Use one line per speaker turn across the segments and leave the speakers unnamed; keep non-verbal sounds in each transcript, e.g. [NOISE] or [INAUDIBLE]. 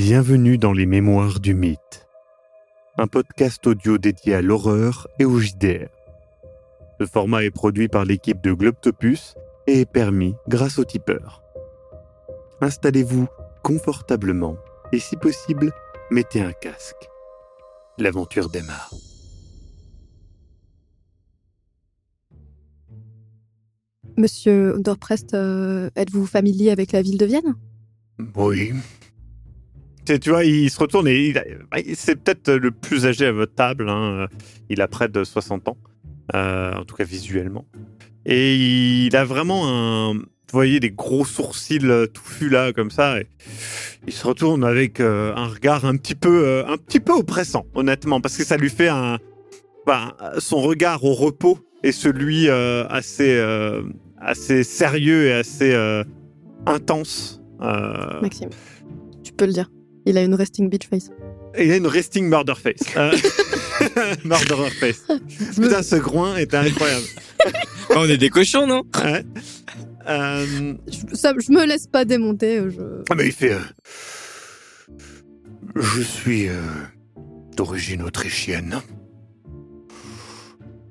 Bienvenue dans les Mémoires du Mythe, un podcast audio dédié à l'horreur et au JDR. Ce format est produit par l'équipe de Globtopus et est permis grâce au tipeur. Installez-vous confortablement et si possible, mettez un casque. L'aventure démarre.
Monsieur Underprest, euh, êtes-vous familier avec la ville de Vienne?
Oui. Tu vois, il se retourne et a- c'est peut-être le plus âgé à votre table. hein. Il a près de 60 ans, euh, en tout cas visuellement. Et il a vraiment un. Vous voyez des gros sourcils euh, touffus là, comme ça. il se retourne avec euh, un regard un petit peu, un petit peu oppressant, honnêtement, parce que ça lui fait un. ben, son regard au repos et celui assez, assez sérieux et assez intense.
Maxime, tu peux le dire. Il a une resting bitch face.
il a une resting murder face. [LAUGHS] Euh, [LAUGHS] Murderer face. [LAUGHS] Putain, ce groin était incroyable.
Oh, on est des cochons, non
Ouais. Euh,
Je, ça- je me laisse pas démonter. euh, Je...
ah, mais il fait. euh, Je suis euh, d'origine autrichienne.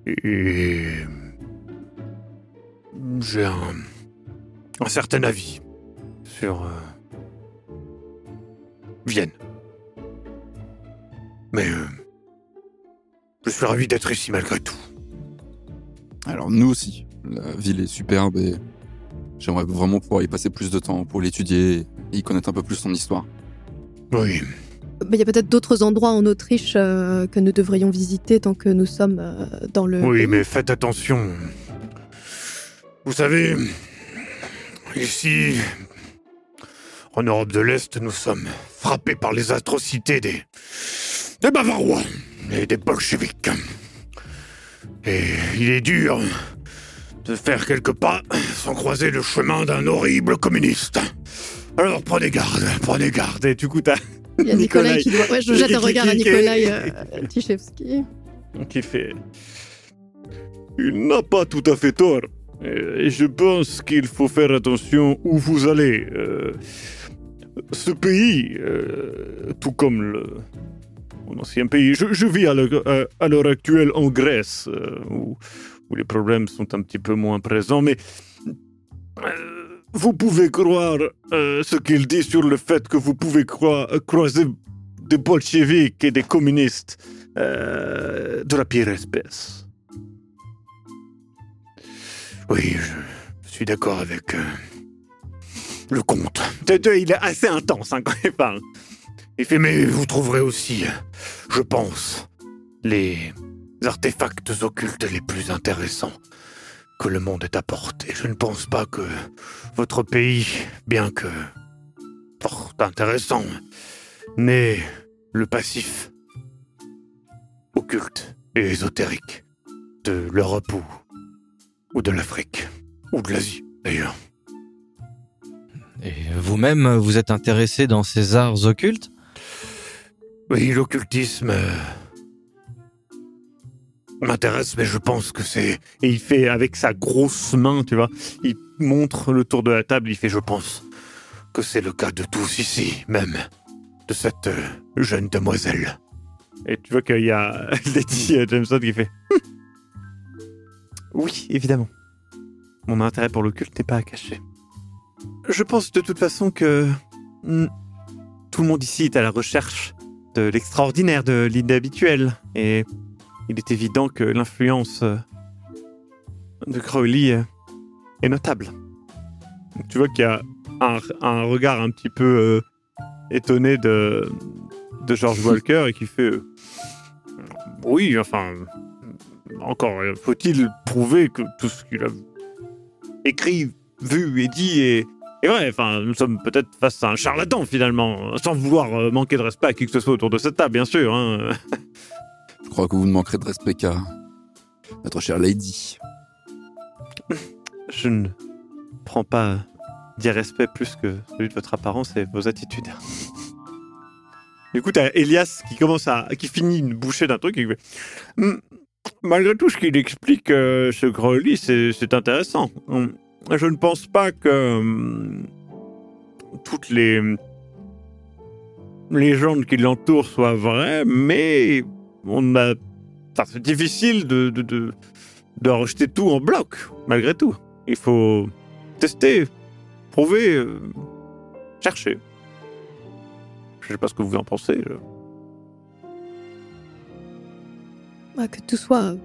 Et. J'ai un. un certain avis sur. Vienne. Mais. euh, je suis ravi d'être ici malgré tout.
Alors nous aussi, la ville est superbe et j'aimerais vraiment pouvoir y passer plus de temps pour l'étudier et y connaître un peu plus son histoire.
Oui.
Mais Il y a peut-être d'autres endroits en Autriche euh, que nous devrions visiter tant que nous sommes euh, dans le.
Oui, mais faites attention. Vous savez, ici, en Europe de l'Est, nous sommes frappés par les atrocités des, des Bavarois et des bolcheviks. Et il est dur de faire quelques pas sans croiser le chemin d'un horrible communiste. Alors prenez garde, prenez garde. Et du coup, t'as
Il y a Nicolas
Nikolai.
qui doit. Ouais, je jette un regard à Nicolas euh, Tichevski.
qui fait. Il n'a pas tout à fait tort. Et je pense qu'il faut faire attention où vous allez. Euh, ce pays, euh, tout comme le, mon ancien pays, je, vis à l'heure actuelle en Grèce, euh, où, les problèmes sont un petit peu moins présents, mais euh, vous pouvez croire ce qu'il dit sur le fait que vous pouvez croi- croiser des bolcheviks et des communistes de la pire espèce. Oui, je suis d'accord avec le comte. Il est assez intense hein, quand il parle. Il fait, mais vous trouverez aussi, je pense, les artefacts occultes les plus intéressants que le monde ait apportés. Je ne pense pas que votre pays, bien que fort intéressant, n'ait le passif occulte et ésotérique de l'Europe ou de l'Afrique, ou de l'Asie d'ailleurs.
Vous-même, vous êtes intéressé dans ces arts occultes?
Oui, l'occultisme euh, m'intéresse, mais je pense que c'est... Et il fait avec sa grosse main, tu vois, il montre le tour de la table, il fait, je pense que c'est le cas de tous ici, même de cette euh, jeune demoiselle. Et tu vois qu'il y a [LAUGHS] Lady euh, Jameson qui fait... [LAUGHS] Oui, évidemment. Mon intérêt pour l'occulte n'est pas à cacher. Je pense de toute façon que... Tout le monde ici est à la recherche de l'extraordinaire, de l'inhabituel. Et il est évident que l'influence euh, de Crowley euh, est notable. Tu vois qu'il y a un, regard un petit peu euh, étonné de, George Walker et qui fait Oui, enfin, encore faut-il prouver que tout ce qu'il a écrit, vu et dit est, et ouais, enfin, nous sommes peut-être face à un charlatan finalement, sans vouloir euh, manquer de respect à qui que ce soit autour de cette table, bien sûr. Hein. [LAUGHS]
Je crois que vous ne manquerez de respect qu'à notre chère Lady. [LAUGHS]
Je ne prends pas d'irrespect plus que celui de votre apparence et vos attitudes. [LAUGHS] Du coup, t'as Elias qui commence à. qui finit une bouchée d'un truc et qui fait. Hmm, Malgré tout ce qu'il explique, euh, ce Crowley, c'est c'est intéressant. Je ne pense pas que. hum, toutes les. légendes qui l'entourent soient vraies, mais on a. c'est difficile de, de, de, de rejeter tout en bloc, malgré tout. Il faut tester, prouver, euh, chercher. Je sais pas ce que vous en pensez.
Bah, que tout soit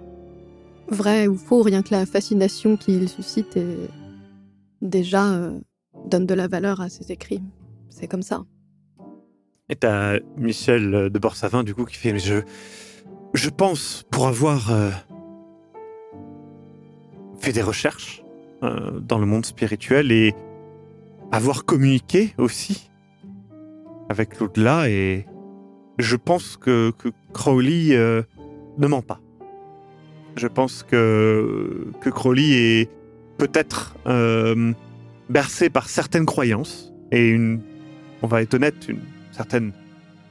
vrai ou faux, rien que la fascination qu'il suscite est déjà euh, donne de la valeur à ses écrits. C'est comme ça.
Et t'as Michel euh, de Borsavin, du coup, qui fait je, je pense, pour avoir euh, fait des recherches dans le monde spirituel et avoir communiqué aussi avec l'au-delà, et je pense que, que Crowley ne ment pas. Je pense que, que Crowley est peut-être euh, bercé par certaines croyances et une, on va être honnête, une certaine,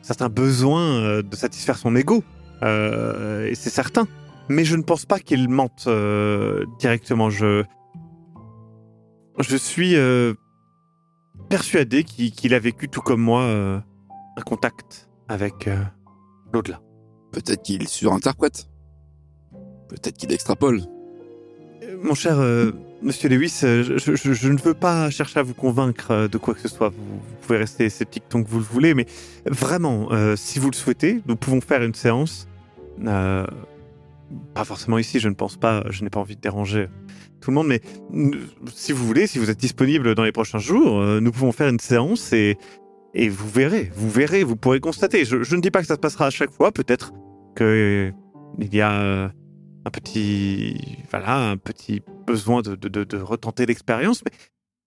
certains besoins euh, de satisfaire son ego. Euh, et c'est certain. Mais je ne pense pas qu'il mente euh, directement. Je, je suis persuadé qu'il a vécu tout comme moi un contact avec l'au-delà.
Peut-être qu'il surinterprète. Peut-être qu'il extrapole.
Mon cher euh, Monsieur Lewis, euh, je, ne veux pas chercher à vous convaincre euh, de quoi que ce soit. Vous, pouvez rester sceptique tant que vous le voulez, mais vraiment, euh, si vous le souhaitez, nous pouvons faire une séance. Pas forcément ici, je ne pense pas. Je n'ai pas envie de déranger tout le monde, mais si vous voulez, si vous êtes disponible dans les prochains jours, nous pouvons faire une séance et, et vous verrez, vous verrez, vous pourrez constater. Je, je ne dis pas que ça se passera à chaque fois, peut-être que euh, il y a un petit, voilà, un petit besoin de, retenter l'expérience,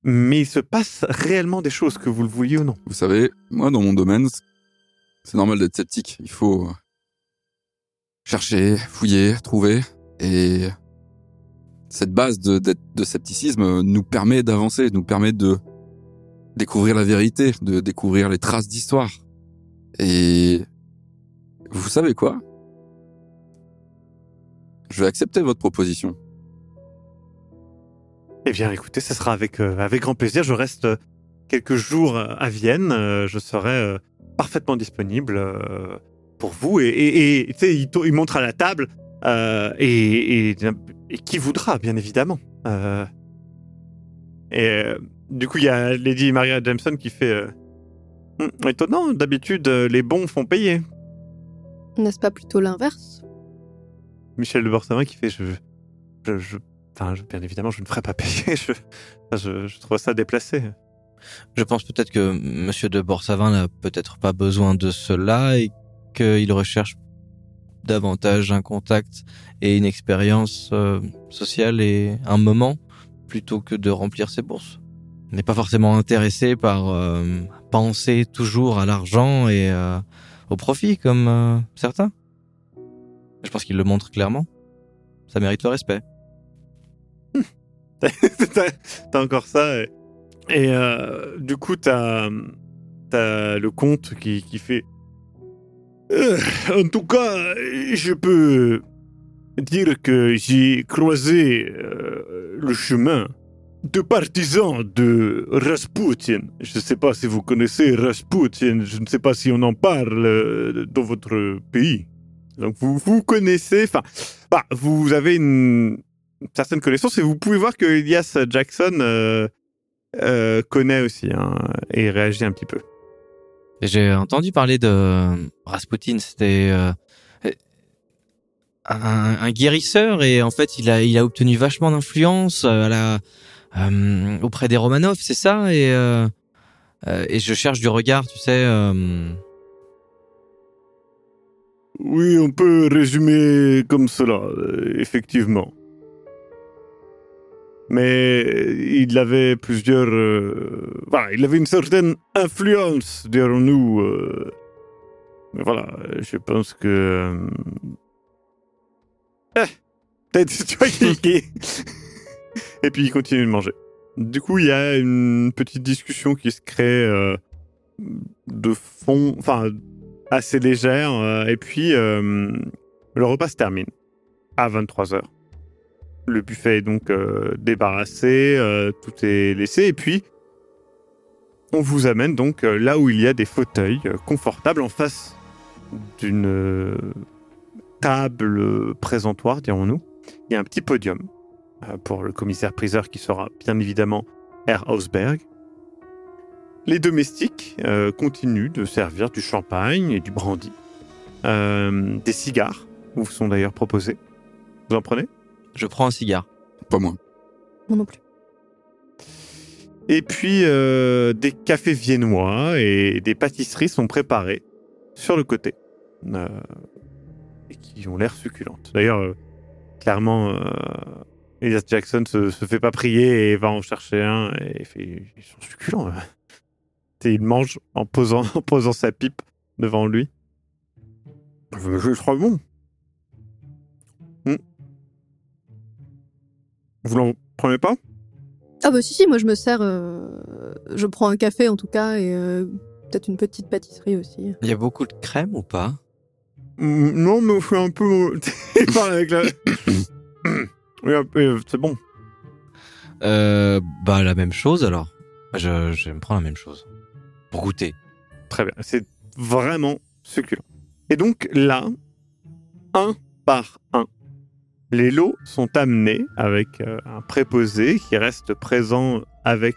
mais, il se passe réellement des choses, que vous le vouliez ou non.
Vous savez, moi, dans mon domaine, c'est normal d'être sceptique. Il faut chercher, fouiller, trouver. Et cette base de scepticisme nous permet d'avancer, nous permet de découvrir la vérité, de découvrir les traces d'histoire. Et vous savez quoi? Je vais accepter votre proposition.
Eh bien, écoutez, ce sera avec, euh, avec grand plaisir. Je reste euh, quelques jours euh, à Vienne. euh, je serai euh, parfaitement disponible pour vous. Et, et, et, tu sais, il, il montre à la table. et, qui voudra, bien évidemment. Et du coup, il y a Lady Maria Jameson qui fait... euh, Hum, étonnant, d'habitude, les bons font payer.
N'est-ce pas plutôt l'inverse?
Michel de Borsavin qui fait je, je, je- enfin bien évidemment je ne ferai pas payer [LAUGHS] je, trouve ça déplacé
Je pense peut-être que Monsieur de Borsavin n'a peut-être pas besoin de cela et qu'il recherche davantage un contact et une expérience euh, sociale et un moment plutôt que de remplir ses bourses. Il n'est pas forcément intéressé par euh, penser toujours à l'argent et euh, au profit comme certains. Je pense qu'il le montre clairement. Ça mérite le respect. [LAUGHS]
t'as encore ça et, euh, du coup t'as as le comte qui, qui fait Euh, en tout cas je peux dire que j'ai croisé euh, le chemin de partisans de Rasputin. Je ne sais pas si vous connaissez Rasputin, je ne sais pas si on en parle dans votre pays. Donc vous, vous connaissez, enfin, bah, vous avez une, certaine connaissance et vous pouvez voir que Elias Jackson euh, euh, connaît aussi hein, et réagit un petit peu.
J'ai entendu parler de Rasputin, c'était euh, un, un guérisseur et en fait il a, il a obtenu vachement d'influence euh, à la, euh, auprès des Romanov, c'est ça et, euh, euh, et je cherche du regard, tu sais. euh,
Oui, on peut résumer comme cela, euh, effectivement. Mais il avait plusieurs... euh, voilà, il avait une certaine influence, dirons-nous. euh, mais voilà, je pense que... euh, eh, peut-être, tu vois, [LAUGHS] qui... Et puis il continue de manger. Du coup, il y a une petite discussion qui se crée euh, de fond, enfin, assez légère. euh, et puis, le repas se termine à 23h. Le buffet est donc euh, débarrassé, euh, tout est laissé. Et puis, on vous amène donc euh, là où il y a des fauteuils confortables en face d'une table présentoir, dirons-nous. Il y a un petit podium pour le commissaire-priseur qui sera bien évidemment Herr Hausberg. Les domestiques continuent de servir du champagne et du brandy. Des cigares vous sont d'ailleurs proposés. Vous en prenez?
Je prends un cigare.
Pas moi.
Moi non plus.
Et puis, euh, des cafés viennois et des pâtisseries sont préparées sur le côté. Euh, et qui ont l'air succulentes. D'ailleurs, euh, clairement, euh, Elias Jackson se, se fait pas prier et va en chercher un et il fait, ils sont succulents. hein. Et il mange en posant, [LAUGHS] en posant sa pipe devant lui. Je, je crois bon. Vous n'en prenez pas?
Ah bah si, si, moi je me sers... euh, je prends un café en tout cas et euh, peut-être une petite pâtisserie aussi.
Il y a beaucoup de crème ou pas?
Mm, Non, mais je suis un peu. Il [LAUGHS] parle avec la. [COUGHS] Oui, euh, c'est bon.
euh, Bah la même chose alors. Je, je vais me prendre la même chose. Pour goûter.
Très bien. C'est vraiment succulent. Et donc là, un par un, les lots sont amenés avec euh, un préposé qui reste présent avec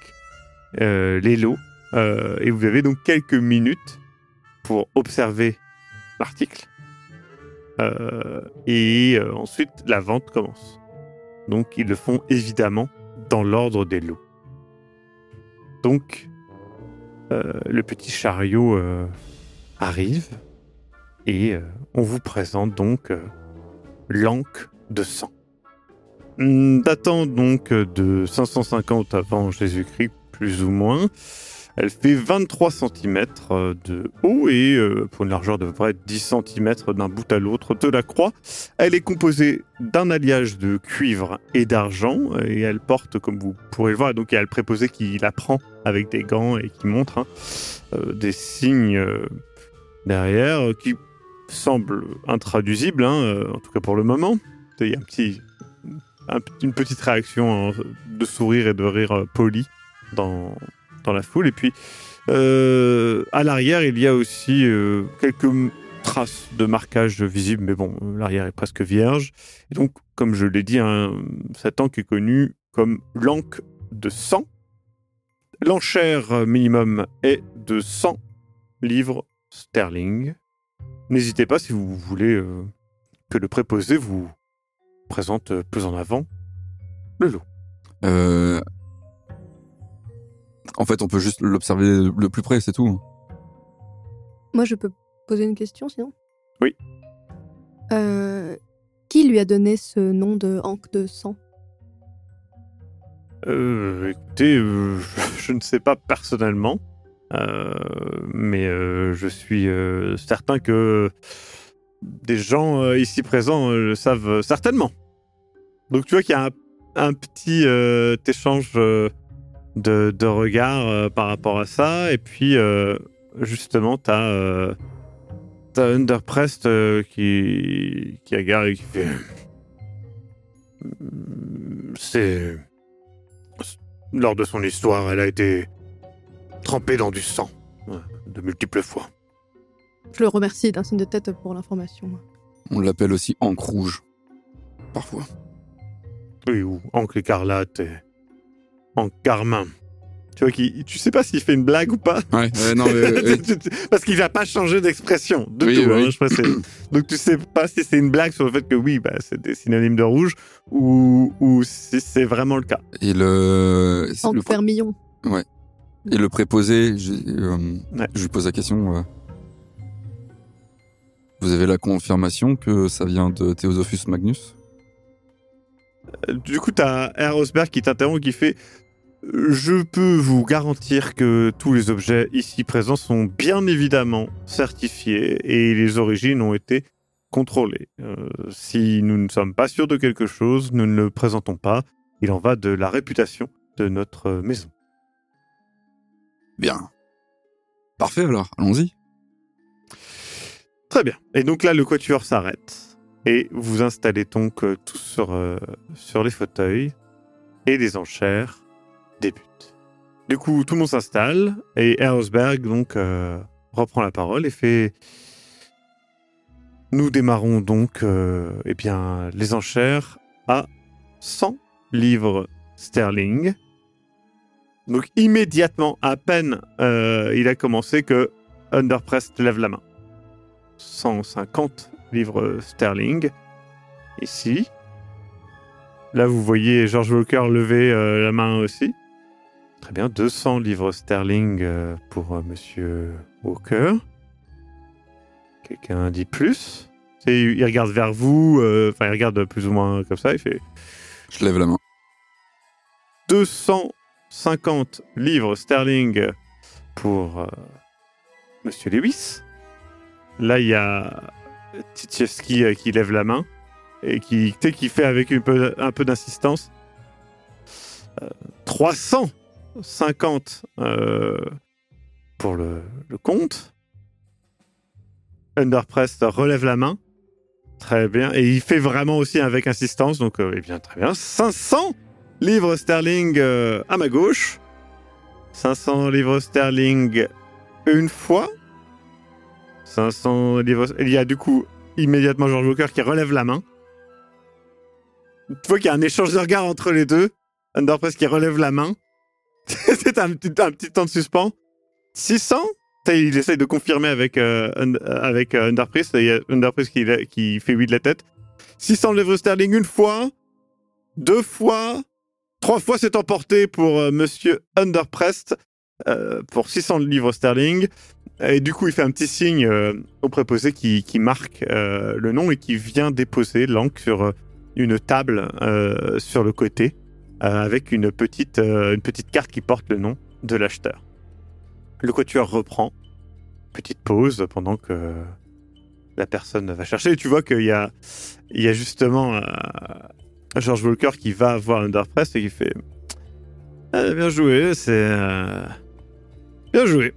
euh, les lots. Euh, et vous avez donc quelques minutes pour observer l'article. Et ensuite, la vente commence. Donc, ils le font évidemment dans l'ordre des lots. Donc, le petit chariot arrive et on vous présente donc l'anque de sang. Hmm, Datant donc euh, de 550 avant Jésus-Christ, plus ou moins, elle fait 23 cm de haut et euh, pour une largeur de près 10 cm d'un bout à l'autre de la croix. Elle est composée d'un alliage de cuivre et d'argent et elle porte, comme vous pourrez le voir, donc il y a le préposé qui la prend avec des gants et qui montre hein, euh, des signes euh, derrière euh, qui semblent intraduisibles, hein, euh, en tout cas pour le moment. Il y a une petite réaction hein, de sourire et de rire euh, poli dans, dans la foule. Et puis, euh, à l'arrière, il y a aussi euh, quelques traces de marquage visibles, mais bon, l'arrière est presque vierge. Et donc, comme je l'ai dit, hein, cette anque est connue comme l'anque de sang. L'enchère minimum est de 100 livres sterling. N'hésitez pas si vous voulez que le préposé vous présente euh, plus en avant le lot.
Euh... En fait, on peut juste l'observer le plus près, c'est tout.
Moi je peux poser une question sinon?
Oui.
Euh, qui lui a donné ce nom de Hank de sang?
Euh, écoutez, euh, [LAUGHS] je, ne sais pas personnellement, euh, mais euh, je suis euh, certain que des gens euh, ici présents euh, le savent euh, certainement. Donc tu vois qu'il y a un, petit échange de, regards par rapport à ça, et puis justement, tu as, Underprest qui, qui regarde et qui fait... C'est lors de son histoire, elle a été trempée dans du sang, de multiples fois.
Je le remercie d'un signe de tête pour l'information.
On l'appelle aussi encre rouge. Parfois.
Oui, ou Ancre écarlate et Ancre carmin. Tu vois, qui, tu sais pas s'il fait une blague ou pas?
Ouais, ouais, non, mais, [LAUGHS] euh,
Parce qu'il n'a pas changé d'expression de
Oui,
tout.
oui.
hein, je c'est- [CLEARS THROAT] Donc tu sais pas si c'est une blague sur le fait que oui, bah, c'est des synonymes de rouge ou, ou si c'est vraiment le cas.
et le,
Hank
le,
Vermillon.
et le préposé, je, euh,
Ouais.
je lui pose la question. euh, vous avez la confirmation que ça vient de Theosophus Magnus?
Du coup, tu as Rosberg qui t'interrompt qui fait Je peux vous garantir que tous les objets ici présents sont bien évidemment certifiés et les origines ont été contrôlées. Euh, si nous ne sommes pas sûrs de quelque chose, nous ne le présentons pas. Il en va de la réputation de notre maison.
Bien. Parfait alors, allons-y.
Très bien. Et donc là, le quatuor s'arrête et vous installez donc euh, tous sur, euh, sur les fauteuils et les enchères débutent. Du coup, tout le monde s'installe et Erosberg donc euh, reprend la parole et fait Nous démarrons donc eh bien, les enchères à 100 livres sterling. Donc immédiatement, à peine il a commencé que Underprest lève la main. 150 livres sterling. Ici. Là, vous voyez George Walker lever euh, la main aussi. Très bien, 200 livres sterling euh, pour euh, Monsieur Walker. Quelqu'un dit plus? Et Il regarde vers vous, enfin il regarde plus ou moins comme ça, il fait
Je lève la main.
250 livres sterling pour Monsieur Lewis. Là, il y a Tchaikovsky euh, qui lève la main et qui, fait avec un peu, un peu d'insistance. Euh, 350 euh, pour le, compte. Underprest relève la main. Très bien. Et il fait vraiment aussi avec insistance. Donc, euh, eh bien, très bien. 500 livres sterling euh, à ma gauche. 500 livres sterling une fois. 500 livres. Il y a du coup immédiatement George Walker qui relève la main. Tu vois qu'il y a un échange de regards entre les deux. Underpress qui relève la main. [LAUGHS] C'est un, petit- temps de suspens. 600 Ça, Il essaye de confirmer avec, euh, euh, avec euh, Underpress. Il y a Underpress qui, fait oui de la tête. 600 livres sterling une fois. Deux fois. Trois fois c'est emporté pour euh, Monsieur Underprest euh, pour 600 livres sterling. Et du coup, il fait un petit signe euh, au préposé qui, marque euh, le nom et qui vient déposer l'encre sur euh, une table sur le côté avec une petite, une petite carte qui porte le nom de l'acheteur. Le quatuor reprend. Petite pause pendant que la personne va chercher. Et tu vois qu'il y a, il y a justement George Walker qui va voir Underpress et qui fait Ah, Bien joué, c'est. [LAUGHS] joué.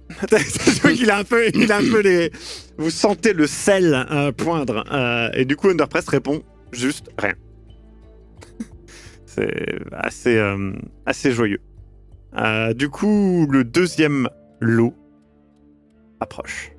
Qu'il a un peu, il a un peu les. Vous sentez le sel euh, poindre. euh, et du coup, Underpress répond juste rien. C'est assez, euh, assez joyeux. Du coup, le deuxième lot approche.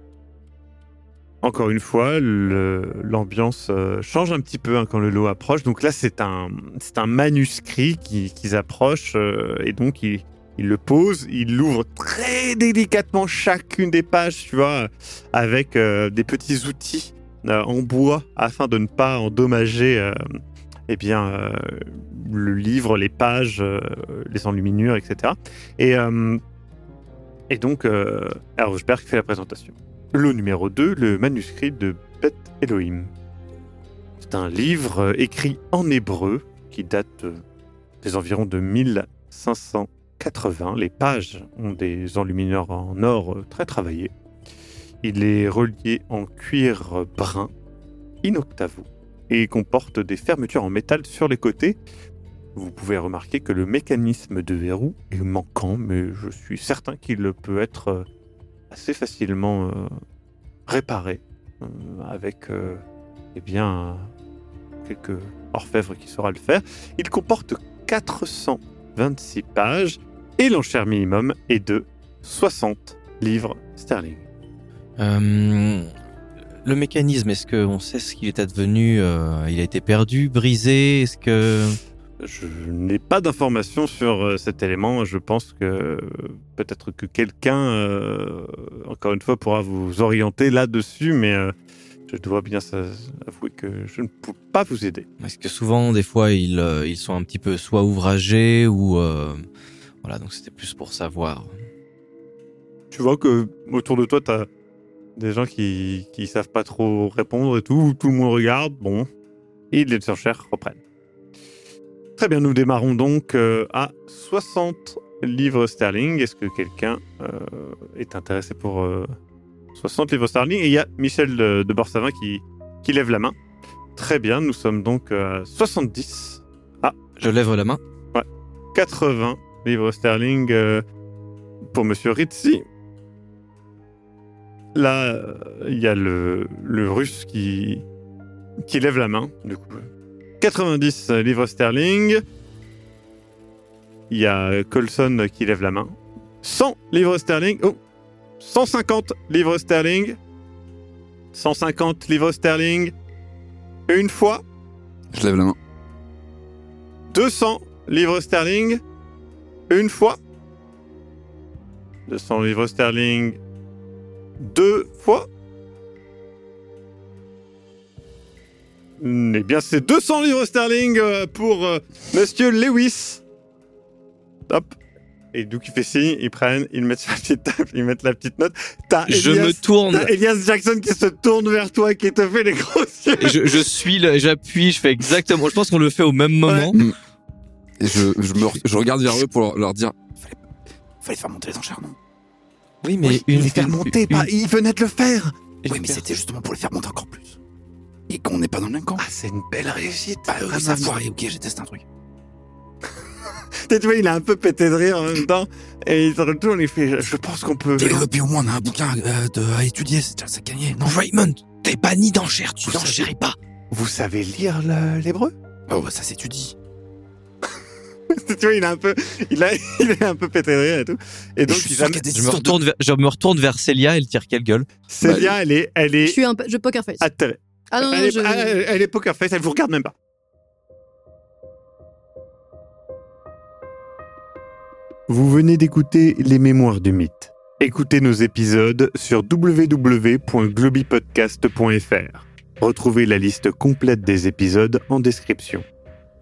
Encore une fois, l'ambiance change un petit peu hein, quand le lot approche. Donc là, c'est un, un manuscrit qui- qu'ils approchent euh, et donc ils, ils le posent, ils l'ouvrent très délicatement chacune des pages, tu vois, avec euh, des petits outils euh, en bois afin de ne pas endommager euh, eh bien, euh, le livre, les pages, les enluminures, etc. Et, et donc, Erosberg fait la présentation. Le numéro 2, le manuscrit de Beth Elohim. C'est un livre écrit en hébreu qui date des environs de 1580. Les pages ont des enlumineurs en or euh, très travaillés. Il est relié en cuir brun, in octavo, et comporte des fermetures en métal sur les côtés. Vous pouvez remarquer que le mécanisme de verrou est manquant, mais je suis certain qu'il peut être euh, assez facilement euh, réparé avec eh bien quelques orfèvres qui saura le faire. Il comporte 426 pages et l'enchère minimum est de 60 livres sterling.
Euh, le mécanisme, est-ce qu'on sait ce qu'il est advenu euh, Il a été perdu, brisé Est-ce que
Je n'ai pas d'informations sur euh, cet élément. Je pense que peut-être que quelqu'un, euh, encore une fois, pourra vous orienter là-dessus, mais je dois bien avouer que je ne peux pas vous aider.
Est-ce que souvent, des fois, ils, ils sont un petit peu soit ouvragés ou euh, voilà, donc c'était plus pour savoir.
Tu vois que autour de toi, tu as des gens qui qui savent pas trop répondre et tout. Tout le monde regarde. Bon, et les enchères reprennent. Très bien, nous démarrons donc euh, à 60 livres sterling. Est-ce que quelqu'un euh, est intéressé pour euh, 60 livres sterling? Et il y a Michel de, de Borsavin qui, qui lève la main. Très bien, nous sommes donc à 70.
Je lève la main.
80 livres sterling euh, pour Monsieur Ritzi. Là, il y a le, le russe qui, qui lève la main. Du coup, 90 livres sterling. Il y a Colson qui lève la main. 100 livres sterling. Oh, 150 livres sterling. 150 livres sterling. Une fois.
Je lève la main.
200 livres sterling. Une fois. 200 livres sterling. Deux fois. Eh bien, c'est 200 livres sterling euh, pour euh, Monsieur Lewis. Hop. Et donc, il fait signe, ils prennent, ils mettent la petite table, ils mettent la petite note. T'as
Je
Elias-
me tourne.
t'as Elias Jackson qui se tourne vers toi, qui te fait les gros yeux.
Je, je suis, le- j'appuie, je fais exactement. Je pense qu'on le fait au même moment.
Et je, je, me, je regarde vers eux pour leur, leur dire fallait, fallait faire monter les enchères, non?
Oui, mais
Oui, les faire monter, pas, il venait de le faire.
Oui, mais c'était justement pour les faire monter encore plus. Et qu'on n'est pas dans le même camp.
Ah, c'est une belle réussite.
Bah
Ah,
ça a
maman.
foiré, ok, j'ai testé un truc. [LAUGHS]
Tu vois, il a un peu pété de rire en même temps. Et il se retourne, il fait, je pense qu'on peut...
Et puis au moins, on a un bouquin euh, de, à étudier, c'est déjà ça gagné. Non,
Raymond, t'es banni d'enchères, tu n'enchéris pas.
Vous savez lire l'hébreu?
Oh, bah, ça s'étudie. [LAUGHS]
Tu vois, il a un peu, il a, [LAUGHS] il est un peu pété de rire et tout. Et donc,
je
Je me retourne vers, je me retourne vers Célia, elle tire quelle gueule?
Célia, elle est, elle
Je
est
suis un peu, je poker face. Ah non, non,
elle, est,
je...
elle- elle est poker face, elle vous regarde même pas. Vous venez d'écouter Les Mémoires du Mythe. Écoutez nos épisodes sur www.globipodcast.fr. Retrouvez la liste complète des épisodes en description.